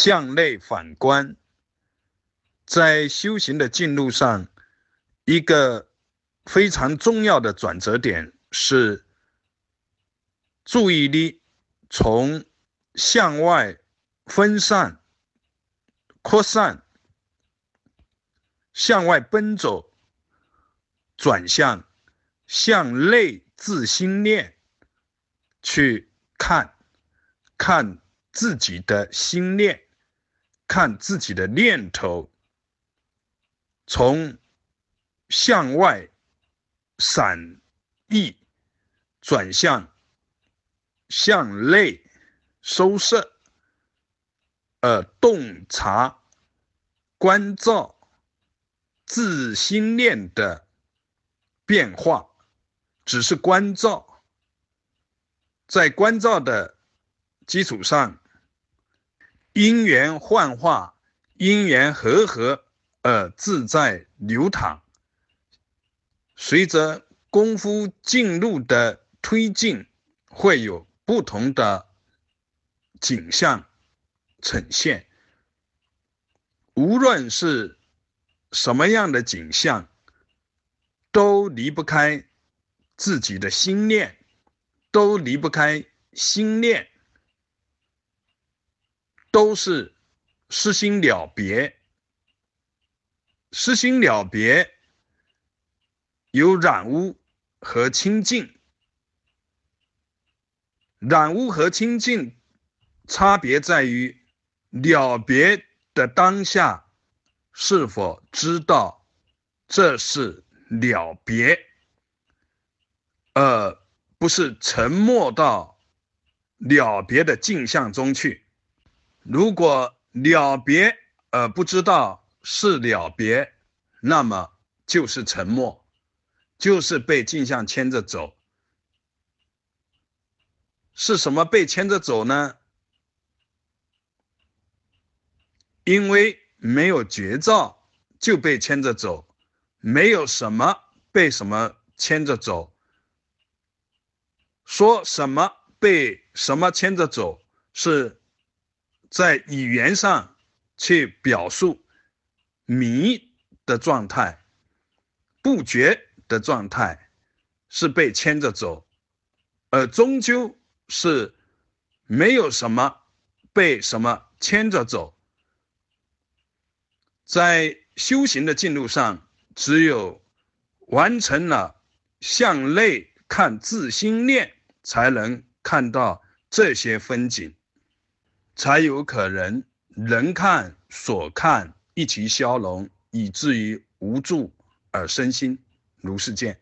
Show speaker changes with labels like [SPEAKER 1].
[SPEAKER 1] 向内反观，在修行的进路上，一个非常重要的转折点是注意力从向外分散、扩散、向外奔走，转向向内自心念去看，看。自己的心念，看自己的念头，从向外散逸转向向内收摄，而洞察关照自心念的变化，只是关照，在关照的基础上。因缘幻化，因缘和合而自在流淌。随着功夫进入的推进，会有不同的景象呈现。无论是什么样的景象，都离不开自己的心念，都离不开心念。都是失心了别，失心了别有染污和清净，染污和清净差别在于了别的当下是否知道这是了别，而不是沉没到了别的镜像中去。如果了别而不知道是了别，那么就是沉默，就是被镜像牵着走。是什么被牵着走呢？因为没有觉照就被牵着走，没有什么被什么牵着走。说什么被什么牵着走是？在语言上去表述迷的状态、不觉的状态，是被牵着走，而终究是没有什么被什么牵着走。在修行的进路上，只有完成了向内看自心念，才能看到这些风景。才有可能人看所看一齐消融，以至于无助而身心如是见。